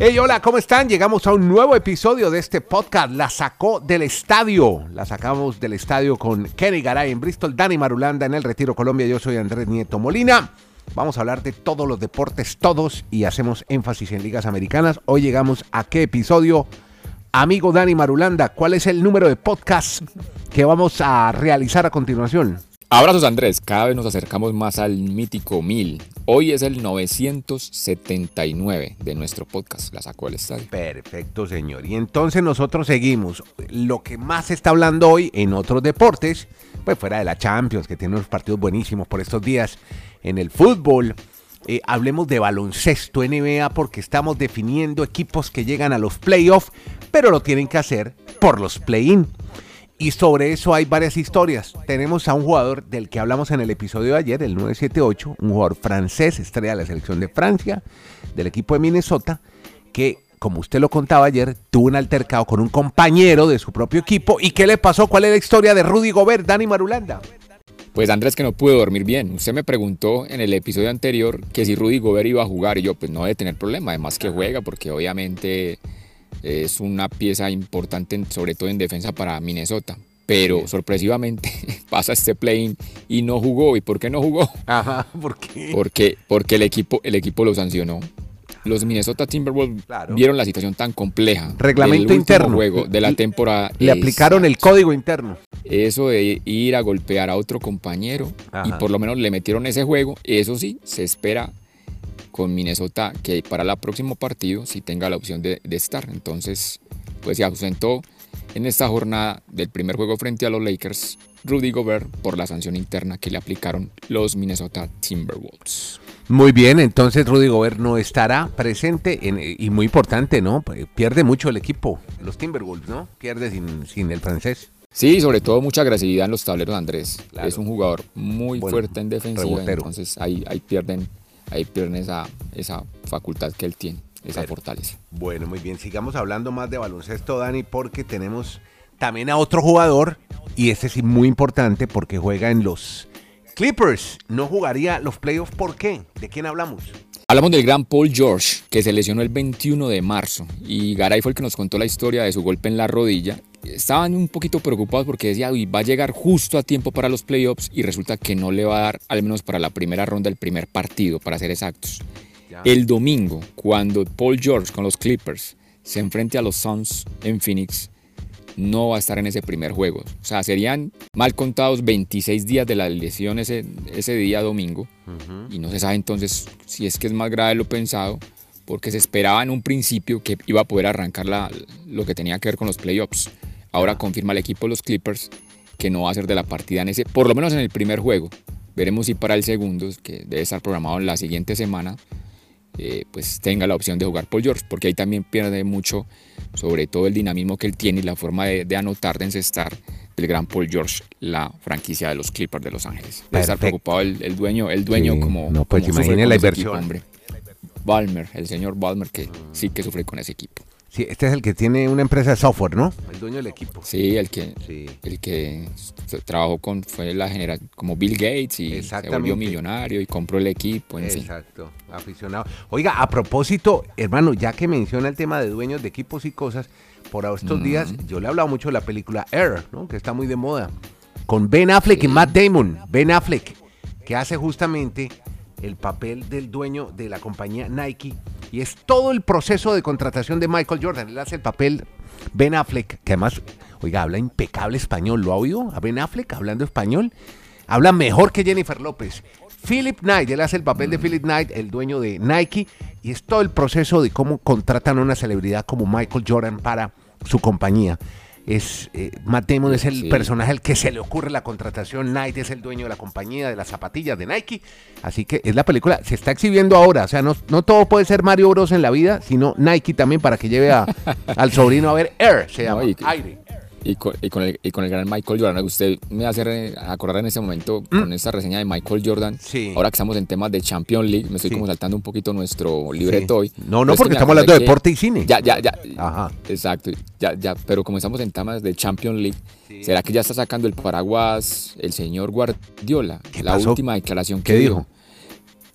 Hey, hola, ¿cómo están? Llegamos a un nuevo episodio de este podcast. La sacó del estadio. La sacamos del estadio con Kenny Garay en Bristol, Dani Marulanda en el Retiro Colombia. Yo soy Andrés Nieto Molina. Vamos a hablar de todos los deportes, todos, y hacemos énfasis en ligas americanas. Hoy llegamos a qué episodio. Amigo Dani Marulanda, ¿cuál es el número de podcast que vamos a realizar a continuación? Abrazos Andrés, cada vez nos acercamos más al mítico 1000. Hoy es el 979 de nuestro podcast, la sacó el estadio. Perfecto, señor. Y entonces nosotros seguimos. Lo que más se está hablando hoy en otros deportes, pues fuera de la Champions, que tiene unos partidos buenísimos por estos días, en el fútbol. Eh, hablemos de baloncesto NBA porque estamos definiendo equipos que llegan a los playoffs, pero lo tienen que hacer por los play-in. Y sobre eso hay varias historias. Tenemos a un jugador del que hablamos en el episodio de ayer, el 978, un jugador francés, estrella de la selección de Francia, del equipo de Minnesota, que, como usted lo contaba ayer, tuvo un altercado con un compañero de su propio equipo. ¿Y qué le pasó? ¿Cuál es la historia de Rudy Gobert, Dani Marulanda? Pues Andrés que no pude dormir bien. Usted me preguntó en el episodio anterior que si Rudy Gobert iba a jugar y yo pues no debe tener problema, además que juega porque obviamente es una pieza importante, sobre todo en defensa para Minnesota. Pero sorpresivamente pasa este play y no jugó. ¿Y por qué no jugó? Ajá, ¿por qué? Porque, porque el, equipo, el equipo lo sancionó. Los Minnesota Timberwolves vieron la situación tan compleja. Reglamento interno. juego de la temporada. Le aplicaron el código interno. Eso de ir a golpear a otro compañero y por lo menos le metieron ese juego. Eso sí, se espera con Minnesota que para el próximo partido sí tenga la opción de, estar. Entonces, pues se ausentó en esta jornada del primer juego frente a los Lakers Rudy Gobert por la sanción interna que le aplicaron los Minnesota Timberwolves. Muy bien, entonces Rudy Gobert no estará presente y muy importante, ¿no? Pierde mucho el equipo, los Timberwolves, ¿no? Pierde sin, el francés. Sí, sobre todo mucha agresividad en los tableros, Andrés. Es un jugador muy fuerte en defensiva, entonces ahí, ahí pierden ahí pierden esa, esa facultad que él tiene, esa fortaleza. Bueno, muy bien, sigamos hablando más de baloncesto, Dani, porque tenemos también a otro jugador, y este sí muy importante porque juega en los Clippers. No jugaría los playoffs, ¿por qué? ¿De quién hablamos? Hablamos del gran Paul George, que se lesionó el 21 de marzo, y Garay fue el que nos contó la historia de su golpe en la rodilla, estaban un poquito preocupados porque decía, va a llegar justo a tiempo para los playoffs y resulta que no le va a dar, al menos para la primera ronda, el primer partido, para ser exactos. El domingo, cuando Paul George con los Clippers se enfrente a los Suns en Phoenix, no va a estar en ese primer juego. O sea, serían mal contados 26 días de la lesión ese, ese día domingo. Y no se sabe entonces si es que es más grave de lo pensado, porque se esperaba en un principio que iba a poder arrancar la, lo que tenía que ver con los playoffs. Ahora confirma el equipo de los Clippers que no va a ser de la partida en ese, por lo menos en el primer juego. Veremos si para el segundo, que debe estar programado en la siguiente semana, eh, pues tenga la opción de jugar Paul George, porque ahí también pierde mucho, sobre todo el dinamismo que él tiene y la forma de, anotar, de encestar del gran Paul George, la franquicia de los Clippers de Los Ángeles. Debe estar preocupado el, dueño, el dueño como. No, pues imagínese la inversión. hombre. Balmer, el señor Balmer, que sí que sufre con ese equipo. Sí, este es el que tiene una empresa de software, ¿no? El dueño del equipo. Sí, el que, El que trabajó con, fue la general, como Bill Gates y se volvió millonario y compró el equipo. Exacto, aficionado. Oiga, a propósito, hermano, ya que menciona el tema de dueños de equipos y cosas, por estos días yo le he hablado mucho de la película Air, ¿no? Que está muy de moda. Con Ben Affleck y Matt Damon. Ben Affleck, que hace justamente el papel del dueño de la compañía Nike y es todo el proceso de contratación de Michael Jordan. Él hace el papel Ben Affleck, que además, oiga, habla impecable español. ¿Lo ha oído a Ben Affleck hablando español? Habla mejor que Jennifer López. Philip Knight, él hace el papel de Philip Knight, el dueño de Nike, y es todo el proceso de cómo contratan a una celebridad como Michael Jordan para su compañía es eh, Matt Damon es el personaje al que se le ocurre la contratación, Nike es el dueño de la compañía de las zapatillas de Nike, así que es la película, se está exhibiendo ahora, o sea, no, no todo puede ser Mario Bros en la vida, sino Nike también para que lleve a, al sobrino a ver Air, se llama, aire. Y con, el, y con, el, gran Michael Jordan. Usted me hace acordar en ese momento mm. con esta reseña de Michael Jordan. Sí. Ahora que estamos en temas de Champions League, me estoy como saltando un poquito nuestro libreto hoy. No, no, porque estamos hablando de deporte y cine. Ya, ya, ya. Ajá. Exacto. Ya, ya. Pero como estamos en temas de Champions League, ¿será que ya está sacando el paraguas el señor Guardiola? la última declaración que dijo?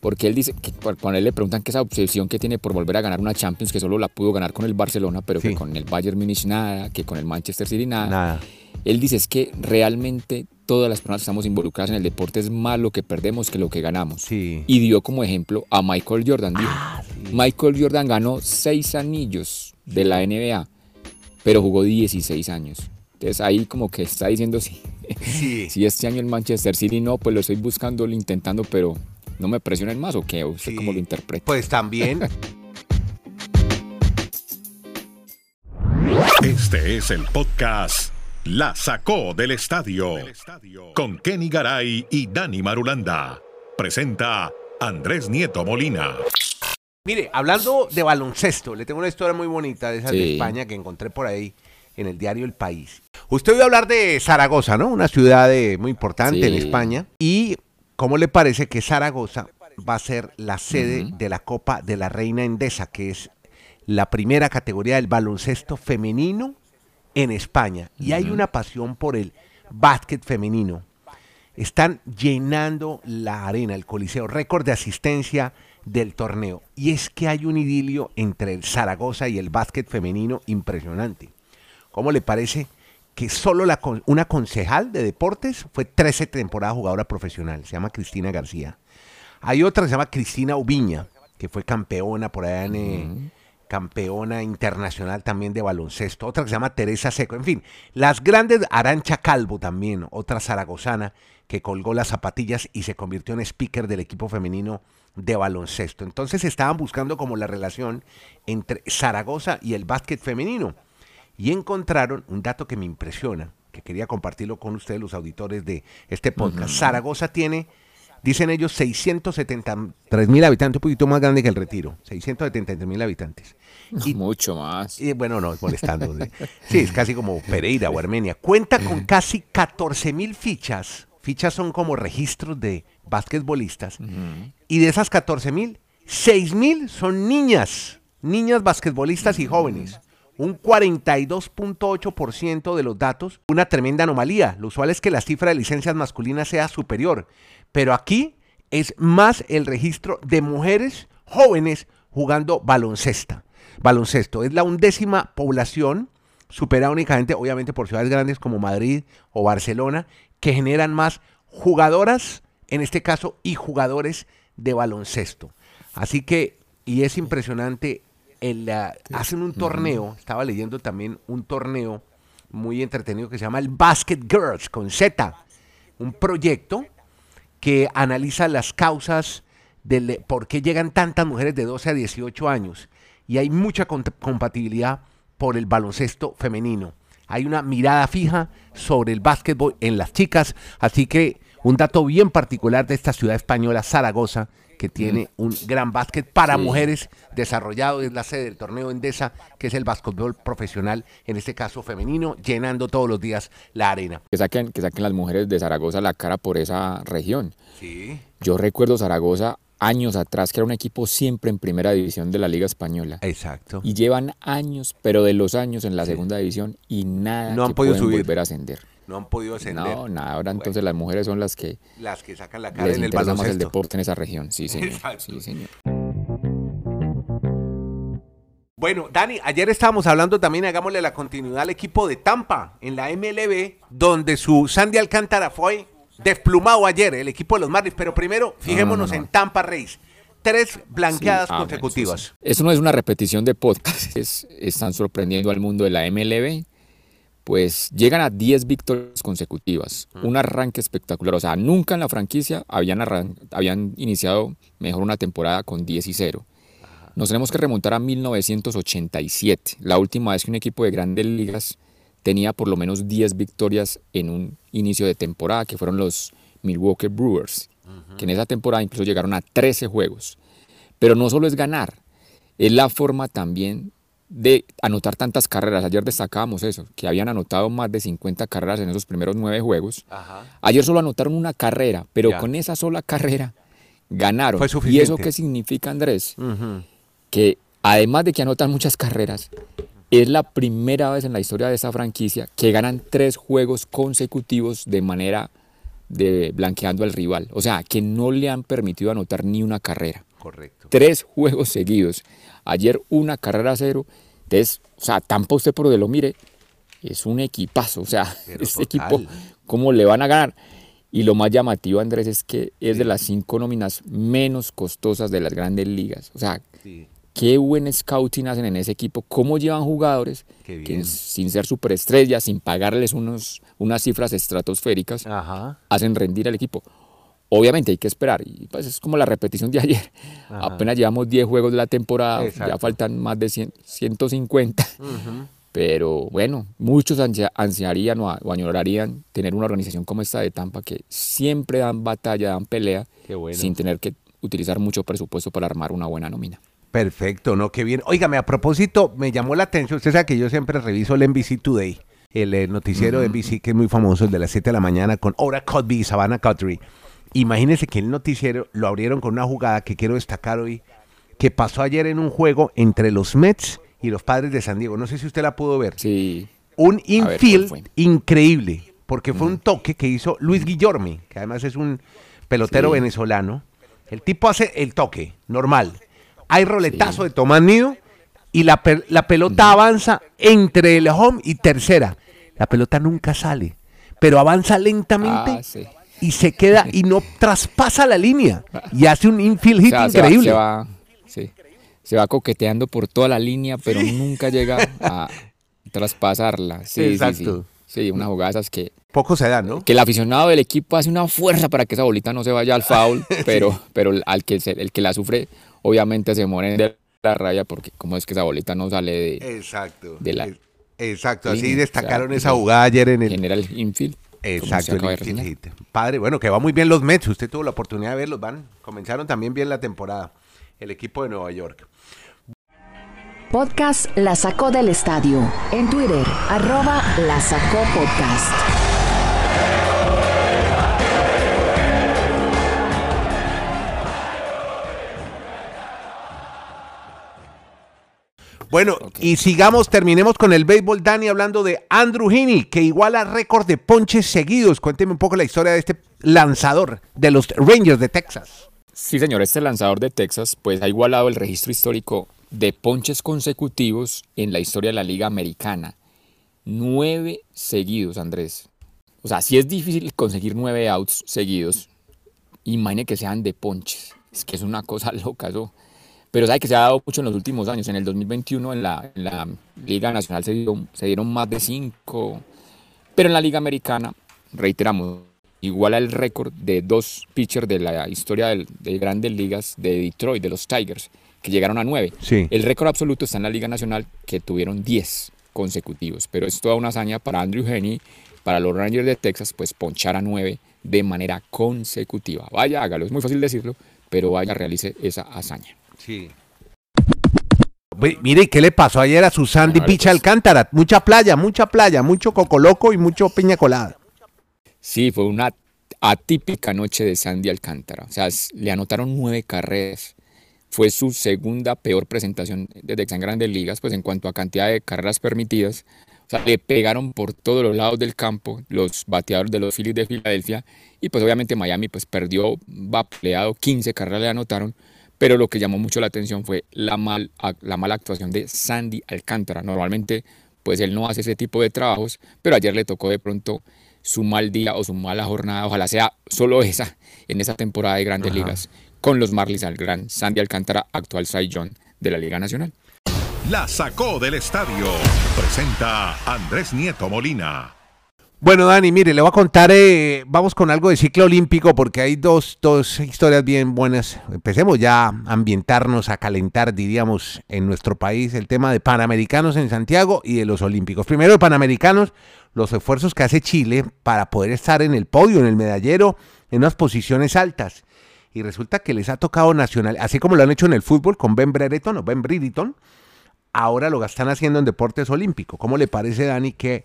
Porque él dice, que cuando él le preguntan que esa obsesión que tiene por volver a ganar una Champions, que solo la pudo ganar con el Barcelona, pero que con el Bayern Munich nada, que con el Manchester City nada. nada. Él dice es que realmente todas las personas que estamos involucradas en el deporte es más lo que perdemos que lo que ganamos. Y dio como ejemplo a Michael Jordan. Ah, Michael Jordan ganó seis anillos de la NBA, pero jugó 16 años. Entonces ahí como que está diciendo sí. si este año el Manchester City no, pues lo estoy buscando, intentando, pero no me presionen más o qué, usted cómo lo interpreta. Pues también. Este es el podcast La Sacó del Estadio con Kenny Garay y Dani Marulanda. Presenta Andrés Nieto Molina. Mire, hablando de baloncesto, le tengo una historia muy bonita de esa de España que encontré por ahí en el diario El País. Usted a hablar de Zaragoza, ¿no? Una ciudad muy importante en España. Y ¿Cómo le parece que Zaragoza va a ser la sede de la Copa de la Reina Endesa, que es la primera categoría del baloncesto femenino en España? Y hay una pasión por el básquet femenino. Están llenando la arena, el coliseo, récord de asistencia del torneo. Y es que hay un idilio entre el Zaragoza y el básquet femenino impresionante. ¿Cómo le parece? Que solo la, una concejal de deportes fue 13 temporadas jugadora profesional, se llama Cristina García. Hay otra que se llama Cristina Ubiña, que fue campeona por allá en... Eh, campeona internacional también de baloncesto, otra que se llama Teresa Seco, en fin, las grandes, Arancha Calvo también, otra zaragozana que colgó las zapatillas y se convirtió en speaker del equipo femenino de baloncesto. Entonces estaban buscando como la relación entre Zaragoza y el básquet femenino y encontraron un dato que me impresiona, que quería compartirlo con ustedes, los auditores de este podcast. Zaragoza tiene, dicen ellos, 673 mil habitantes, un poquito más grande que el Retiro, 673 mil habitantes. Y, Mucho más. Y, bueno, no, molestando. sí, es casi como Pereira o Armenia. Cuenta con casi 14 mil fichas. Fichas son como registros de basquetbolistas. Y de esas 14 mil, 6 mil son niñas, niñas basquetbolistas y jóvenes un 42.8% de los datos, una tremenda anomalía. Lo usual es que la cifra de licencias masculinas sea superior, pero aquí es más el registro de mujeres jóvenes jugando baloncesto. Baloncesto es la undécima población, superada únicamente, obviamente, por ciudades grandes como Madrid o Barcelona, que generan más jugadoras, en este caso, y jugadores de baloncesto. Así que, y es impresionante hacen un torneo, estaba leyendo también un torneo muy entretenido que se llama el Basket Girls con Z, un proyecto que analiza las causas de por qué llegan tantas mujeres de 12 a 18 años y hay mucha compatibilidad por el baloncesto femenino. Hay una mirada fija sobre el básquetbol en las chicas, así que un dato bien particular de esta ciudad española, Zaragoza, que tiene un gran básquet para mujeres desarrollado, es la sede del torneo Endesa, que es el básquetbol profesional, en este caso femenino, llenando todos los días la arena. Que saquen, que saquen las mujeres de Zaragoza la cara por esa región. Sí. Yo recuerdo Zaragoza años atrás, que era un equipo siempre en primera división de la Liga Española. Exacto. Y llevan años, pero de los años en la segunda división y nada no han podido subir. volver a ascender no han podido ascender. No, nada, ahora entonces las mujeres son las que las que sacan la cara en el baloncesto. más el deporte en esa región, sí, señor. Sí, señor. Bueno, Dani, ayer estábamos hablando también, hagámosle la continuidad al equipo de Tampa en la MLB, donde su Sandy Alcántara fue desplumado ayer, el equipo de los Marlins. Pero primero, fijémonos en Tampa Rays. Tres blanqueadas ah, consecutivas. eso, no es una repetición de podcast, están sorprendiendo al mundo de la MLB pues llegan a 10 victorias consecutivas, un arranque espectacular, o sea, nunca en la franquicia habían, habían iniciado mejor una temporada con 10 y 0. Nos tenemos que remontar a 1987, la última vez que un equipo de grandes ligas tenía por lo menos 10 victorias en un inicio de temporada, que fueron los Milwaukee Brewers, que en esa temporada incluso llegaron a 13 juegos. Pero no solo es ganar, es la forma también de anotar tantas carreras. Ayer destacábamos eso, que habían anotado más de 50 carreras en esos primeros nueve juegos. Ayer solo anotaron una carrera, pero con esa sola carrera ganaron. ¿Y eso qué significa, Andrés? Que además de que anotan muchas carreras, es la primera vez en la historia de esa franquicia que ganan tres juegos consecutivos de manera de blanqueando al rival. O sea, que no le han permitido anotar ni una carrera. Correcto. Tres juegos seguidos. Ayer una carrera a cero. Entonces, o sea, Tampa usted por donde lo mire, es un equipazo. O sea, Pero este total. equipo, ¿cómo le van a ganar? Y lo más llamativo, Andrés, es que es de las cinco nóminas menos costosas de las grandes ligas. O sea, Sí. Qué buen scouting hacen en ese equipo, cómo llevan jugadores que sin ser superestrellas, sin pagarles unos, unas cifras estratosféricas, Ajá. hacen rendir al equipo. Obviamente hay que esperar, y pues es como la repetición de ayer. Ajá. Apenas llevamos 10 juegos de la temporada, Exacto. ya faltan más de 100 150. Ujú. Pero bueno, muchos ansia- ansiarían o, añorarían tener una organización como esta de Tampa que siempre dan batalla, dan pelea, bueno. sin tener que utilizar mucho presupuesto para armar una buena nómina. Perfecto, ¿no? Qué bien. Óigame, a propósito, me llamó la atención. Usted sabe que yo siempre reviso el NBC Today, el eh, noticiero de NBC que es muy famoso, el de las 7 de la mañana, con Ora Cudby y Savannah Guthrie. Imagínense que el noticiero lo abrieron con una jugada que quiero destacar hoy, que pasó ayer en un juego entre los Mets y los Padres de San Diego. No sé si usted la pudo ver. Sí, Un ver, ¿cuál infield increíble, porque fue un toque que hizo Luis Guillorme, que además es un pelotero Sí. venezolano. El tipo hace el toque, normal. Hay roletazo de Tomás Nido y la, pe- la pelota avanza entre el home y tercera. La pelota nunca sale, pero avanza lentamente Ah, sí. y se queda y no traspasa la línea y hace un infield O hit sea, se va- increíble. Se va, sí, se va coqueteando por toda la línea, pero nunca llega a traspasarla. Sí, Exacto. Sí, sí. Sí, una jugada de esas que, Poco se da, ¿no? que el aficionado del equipo hace una fuerza para que esa bolita no se vaya al foul, pero, pero al que se- el que la sufre obviamente se muere de la raya porque como es que esa bolita no sale de Exacto. de la Exacto, así línea, destacaron o sea, esa jugada ayer en el, general infield. Exacto, el. Padre, bueno, que va muy bien los Mets. Usted tuvo la oportunidad de verlos, van. Comenzaron también bien la temporada. El equipo de Nueva York. Podcast La Sacó del Estadio. En Twitter, arroba La Sacó Podcast. Bueno, y sigamos, terminemos con el béisbol, Dani, hablando de Andrew Heaney, que iguala récord de ponches seguidos. Cuénteme un poco la historia de este lanzador de los Rangers de Texas. Sí, señor, este lanzador de Texas pues ha igualado el registro histórico de ponches consecutivos en la historia de la Liga Americana. Nueve seguidos, Andrés. O sea, si es difícil conseguir nueve outs seguidos, imagine que sean de ponches. Es que es una cosa loca eso. Pero sabe que se ha dado mucho en los últimos años. En el 2021 en la, en la Liga Nacional se dieron, se dieron más de cinco. Pero en la Liga Americana, reiteramos, iguala el récord de dos pitchers de la historia del- de grandes ligas de Detroit, de los Tigers, que llegaron a nueve. Sí. El récord absoluto está en la Liga Nacional, que tuvieron 10 consecutivos. Pero es toda una hazaña para Andrew Heaney, para los Rangers de Texas, pues ponchar a nueve de manera consecutiva. Vaya, hágalo, es muy fácil decirlo, pero vaya, realice esa hazaña. Sí. Mire, ¿y ¿qué le pasó ayer a su Sandy Vale, Beach pues. Alcántara? Mucha playa, mucha playa, mucho cocoloco y mucho piña colada. Sí, fue una atípica noche de Sandy Alcántara. O sea, le anotaron nueve carreras. Fue su segunda peor presentación desde que grandes ligas, pues en cuanto a cantidad de carreras permitidas. O sea, le pegaron por todos los lados del campo los bateadores de los Phillies de Filadelfia. Y pues obviamente Miami pues perdió vapuleado, 15 carreras le anotaron. Pero lo que llamó mucho la atención fue la, mal, la mala actuación de Sandy Alcántara. Normalmente pues él no hace ese tipo de trabajos, pero ayer le tocó de pronto su mal día o su mala jornada, ojalá sea solo esa en esa temporada de grandes ligas, con los Marlins al gran Sandy Alcántara, actual Cy Young de la Liga Nacional. La sacó del estadio. Presenta Andrés Nieto Molina. Bueno, Dani, mire, le voy a contar, eh, vamos con algo de ciclo olímpico porque hay dos, dos historias bien buenas. Empecemos ya a ambientarnos, a calentar, diríamos, en nuestro país el tema de Panamericanos en Santiago y de los Olímpicos. Primero, de Panamericanos, los esfuerzos que hace Chile para poder estar en el podio, en el medallero, en unas posiciones altas. Y resulta que les ha tocado nacional, así como lo han hecho en el fútbol con Ben Brereton o Ben Briditon, ahora lo están haciendo en deportes olímpicos. ¿Cómo le parece, Dani, que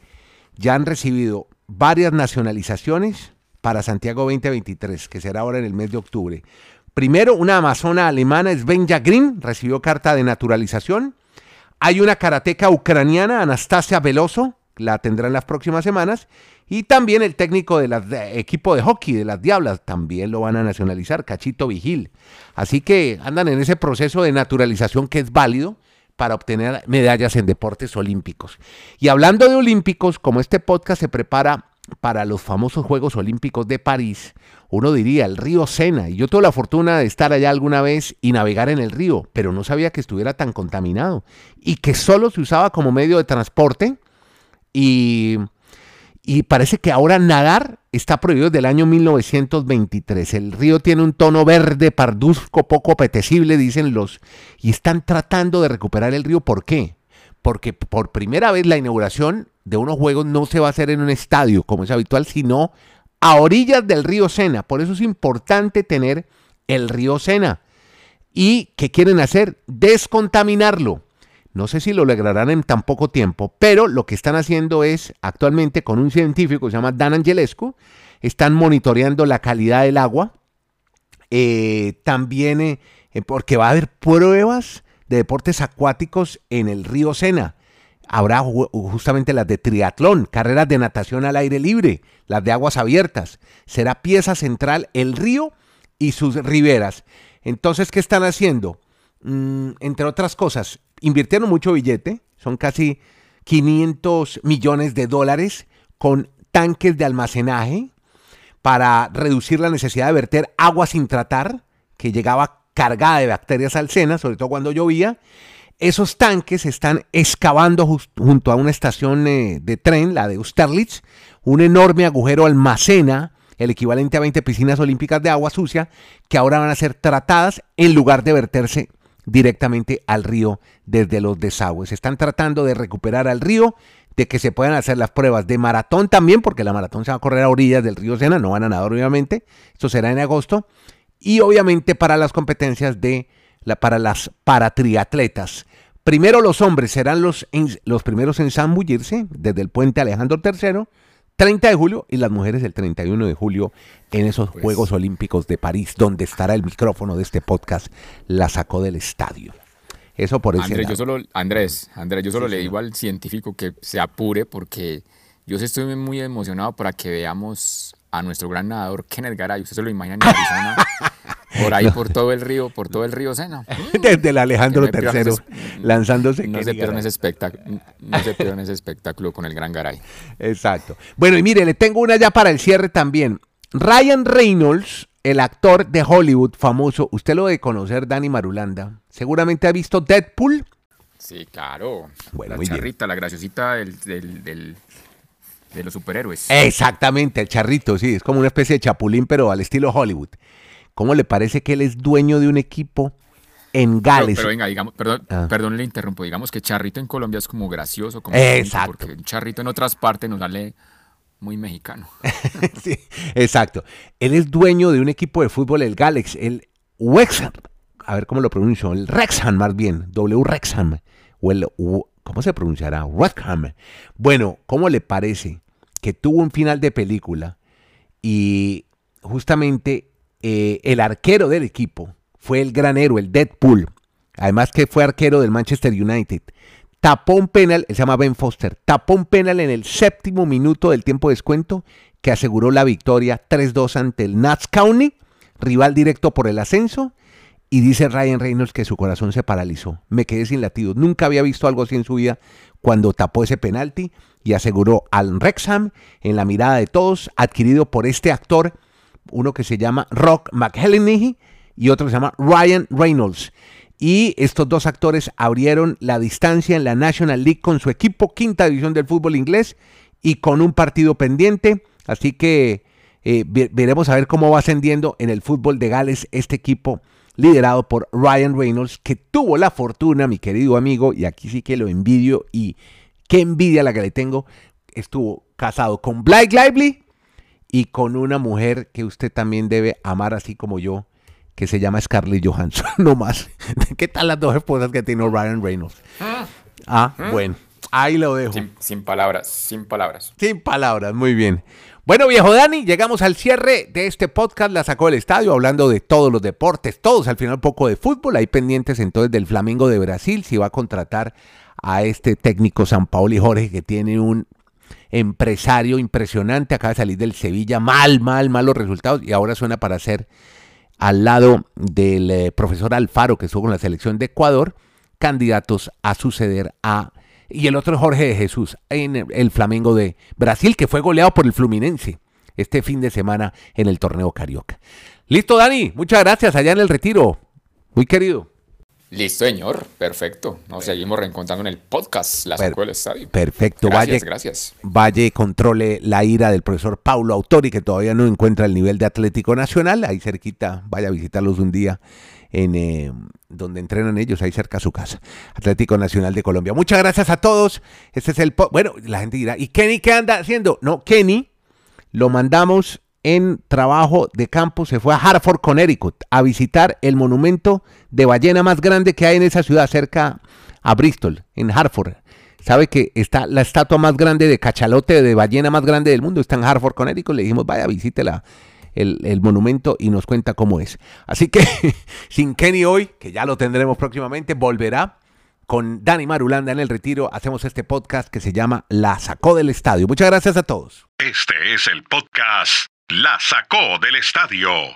ya han recibido varias nacionalizaciones para Santiago 2023, que será ahora en el mes de octubre? Primero, una amazona alemana, Svenja Green, recibió carta de naturalización. Hay una karateca ucraniana, Anastasia Veloso, la tendrá en las próximas semanas. Y también el técnico del equipo de hockey de las Diablas también lo van a nacionalizar, Cachito Vigil. Así que andan en ese proceso de naturalización que es válido para obtener medallas en deportes olímpicos. Y hablando de olímpicos, como este podcast se prepara para los famosos Juegos Olímpicos de París, uno diría el río Sena. Y yo tuve la fortuna de estar allá alguna vez y navegar en el río, pero no sabía que estuviera tan contaminado y que solo se usaba como medio de transporte. Y, y parece que ahora nadar está prohibido desde el año 1923. El río tiene un tono verde parduzco poco apetecible, dicen los, y están tratando de recuperar el río. ¿Por qué? Porque por primera vez la inauguración de unos juegos no se va a hacer en un estadio como es habitual, sino a orillas del río Sena. Por eso es importante tener el río Sena. ¿Y qué quieren hacer? Descontaminarlo. No sé si lo lograrán en tan poco tiempo, pero lo que están haciendo es, actualmente con un científico que se llama Dan Angelescu, están monitoreando la calidad del agua. Eh, también eh, porque va a haber pruebas de deportes acuáticos en el río Sena habrá justamente las de triatlón, carreras de natación al aire libre, las de aguas abiertas. Será pieza central el río y sus riberas. Entonces, ¿qué están haciendo? Mm, entre otras cosas, invirtieron mucho billete, son casi 500 millones de dólares con tanques de almacenaje para reducir la necesidad de verter agua sin tratar, que llegaba cargada de bacterias al Sena, sobre todo cuando llovía, esos tanques están excavando junto a una estación eh, de tren, la de Austerlitz. Un enorme agujero almacena el equivalente a 20 piscinas olímpicas de agua sucia que ahora van a ser tratadas en lugar de verterse directamente al río desde los desagües. Están tratando de recuperar al río, de que se puedan hacer las pruebas de maratón también, porque la maratón se va a correr a orillas del río Sena, no van a nadar obviamente, esto será en agosto, y obviamente para las competencias de para las paratriatletas. Primero los hombres serán los, los primeros en zambullirse desde el puente Alejandro III, 30 de julio, y las mujeres el 31 de julio en esos pues Juegos Olímpicos de París, donde estará el micrófono de este podcast, la sacó del estadio. Eso por eso. Andrés, yo solo, Andrés, Andrés, yo solo le digo al científico que se apure porque yo estoy muy emocionado para que veamos a nuestro gran nadador Kenneth Garay. Usted se lo imagina en Arizona Por ahí, por todo el río, por todo el río Sena. Desde el Alejandro III lanzándose. No se, pierdan ese espectáculo, no se pierdan ese espectáculo con el gran Garay. Exacto. Bueno, y mire, le tengo una ya para el cierre también. Ryan Reynolds, el actor de Hollywood famoso, usted lo de conocer, Dani Marulanda. Seguramente ha visto Deadpool. Sí, claro. Bueno, la charrita, la graciosita del, del, de los superhéroes. Exactamente, el charrito, sí, es como una especie de chapulín, pero al estilo Hollywood. ¿Cómo le parece que él es dueño de un equipo en Gales? Pero, venga, digamos, perdón, ah. perdón, le interrumpo. Digamos que charrito en Colombia es como gracioso, como exacto. porque un charrito en otras partes nos sale muy mexicano. sí, exacto. Él es dueño de un equipo de fútbol, el Galex, el Wexham. A ver cómo lo pronuncio. El Rexham, más bien. W Rexham. O el, ¿Cómo se pronunciará? Wrexham. Bueno, ¿cómo le parece que tuvo un final de película y justamente eh, el arquero del equipo fue el gran héroe, el Deadpool. Además que fue arquero del Manchester United. Tapó un penal, se llama Ben Foster, tapó un penal en el séptimo minuto del tiempo de descuento que aseguró la victoria 3-2 ante el Nats County, rival directo por el ascenso. Y dice Ryan Reynolds que su corazón se paralizó. Me quedé sin latidos. Nunca había visto algo así en su vida cuando tapó ese penalti y aseguró al Rexham en la mirada de todos, adquirido por este actor uno que se llama Rock McElhenney y otro que se llama Ryan Reynolds. Y estos dos actores abrieron la distancia en la National League con su equipo, quinta división del fútbol inglés, y con un partido pendiente. Así que eh, veremos a ver cómo va ascendiendo en el fútbol de Gales este equipo liderado por Ryan Reynolds, que tuvo la fortuna, mi querido amigo, y aquí sí que lo envidio y qué envidia la que le tengo, estuvo casado con Blake Lively, y con una mujer que usted también debe amar así como yo, que se llama Scarlett Johansson, no más. ¿Qué tal las dos esposas que tiene Ryan Reynolds? Ah, ah bueno, ahí lo dejo. Sin, palabras, sin palabras. Sin palabras, muy bien. Bueno, viejo Dani, llegamos al cierre de este podcast, la sacó del estadio, hablando de todos los deportes, todos, al final un poco de fútbol, hay pendientes entonces del Flamengo de Brasil, si va a contratar a este técnico San Paolo y Jorge que tiene un empresario impresionante, acaba de salir del Sevilla, mal, mal, malos resultados y ahora suena para ser al lado del eh, profesor Alfaro que estuvo con la selección de Ecuador, candidatos a suceder a... Y el otro es Jorge de Jesús en el Flamengo de Brasil, que fue goleado por el Fluminense este fin de semana en el torneo Carioca. Listo, Dani, muchas gracias allá en el retiro. Muy querido. Listo, señor. Perfecto. Nos seguimos reencontrando en el podcast La Sacó del Estadio. Perfecto. Gracias, Valle, gracias. Valle controle la ira del profesor Paulo Autori, que todavía no encuentra el nivel de Atlético Nacional. Ahí cerquita, vaya a visitarlos un día en eh, donde entrenan ellos, ahí cerca a su casa. Atlético Nacional de Colombia. Muchas gracias a todos. Este es el... Bueno, la gente dirá, ¿y Kenny qué anda haciendo? No, Kenny lo mandamos en trabajo de campo, se fue a Hartford, Connecticut, a visitar el monumento de ballena más grande que hay en esa ciudad, cerca a Bristol, en Hartford. Sabe que está la estatua más grande de cachalote de ballena más grande del mundo, está en Hartford, Connecticut. Le dijimos, vaya, visítela el, el, monumento y nos cuenta cómo es. Así que sin Kenny hoy, que ya lo tendremos próximamente, volverá con Dani Marulanda en el retiro. Hacemos este podcast que se llama La Sacó del Estadio. Muchas gracias a todos. Este es el podcast La Sacó del Estadio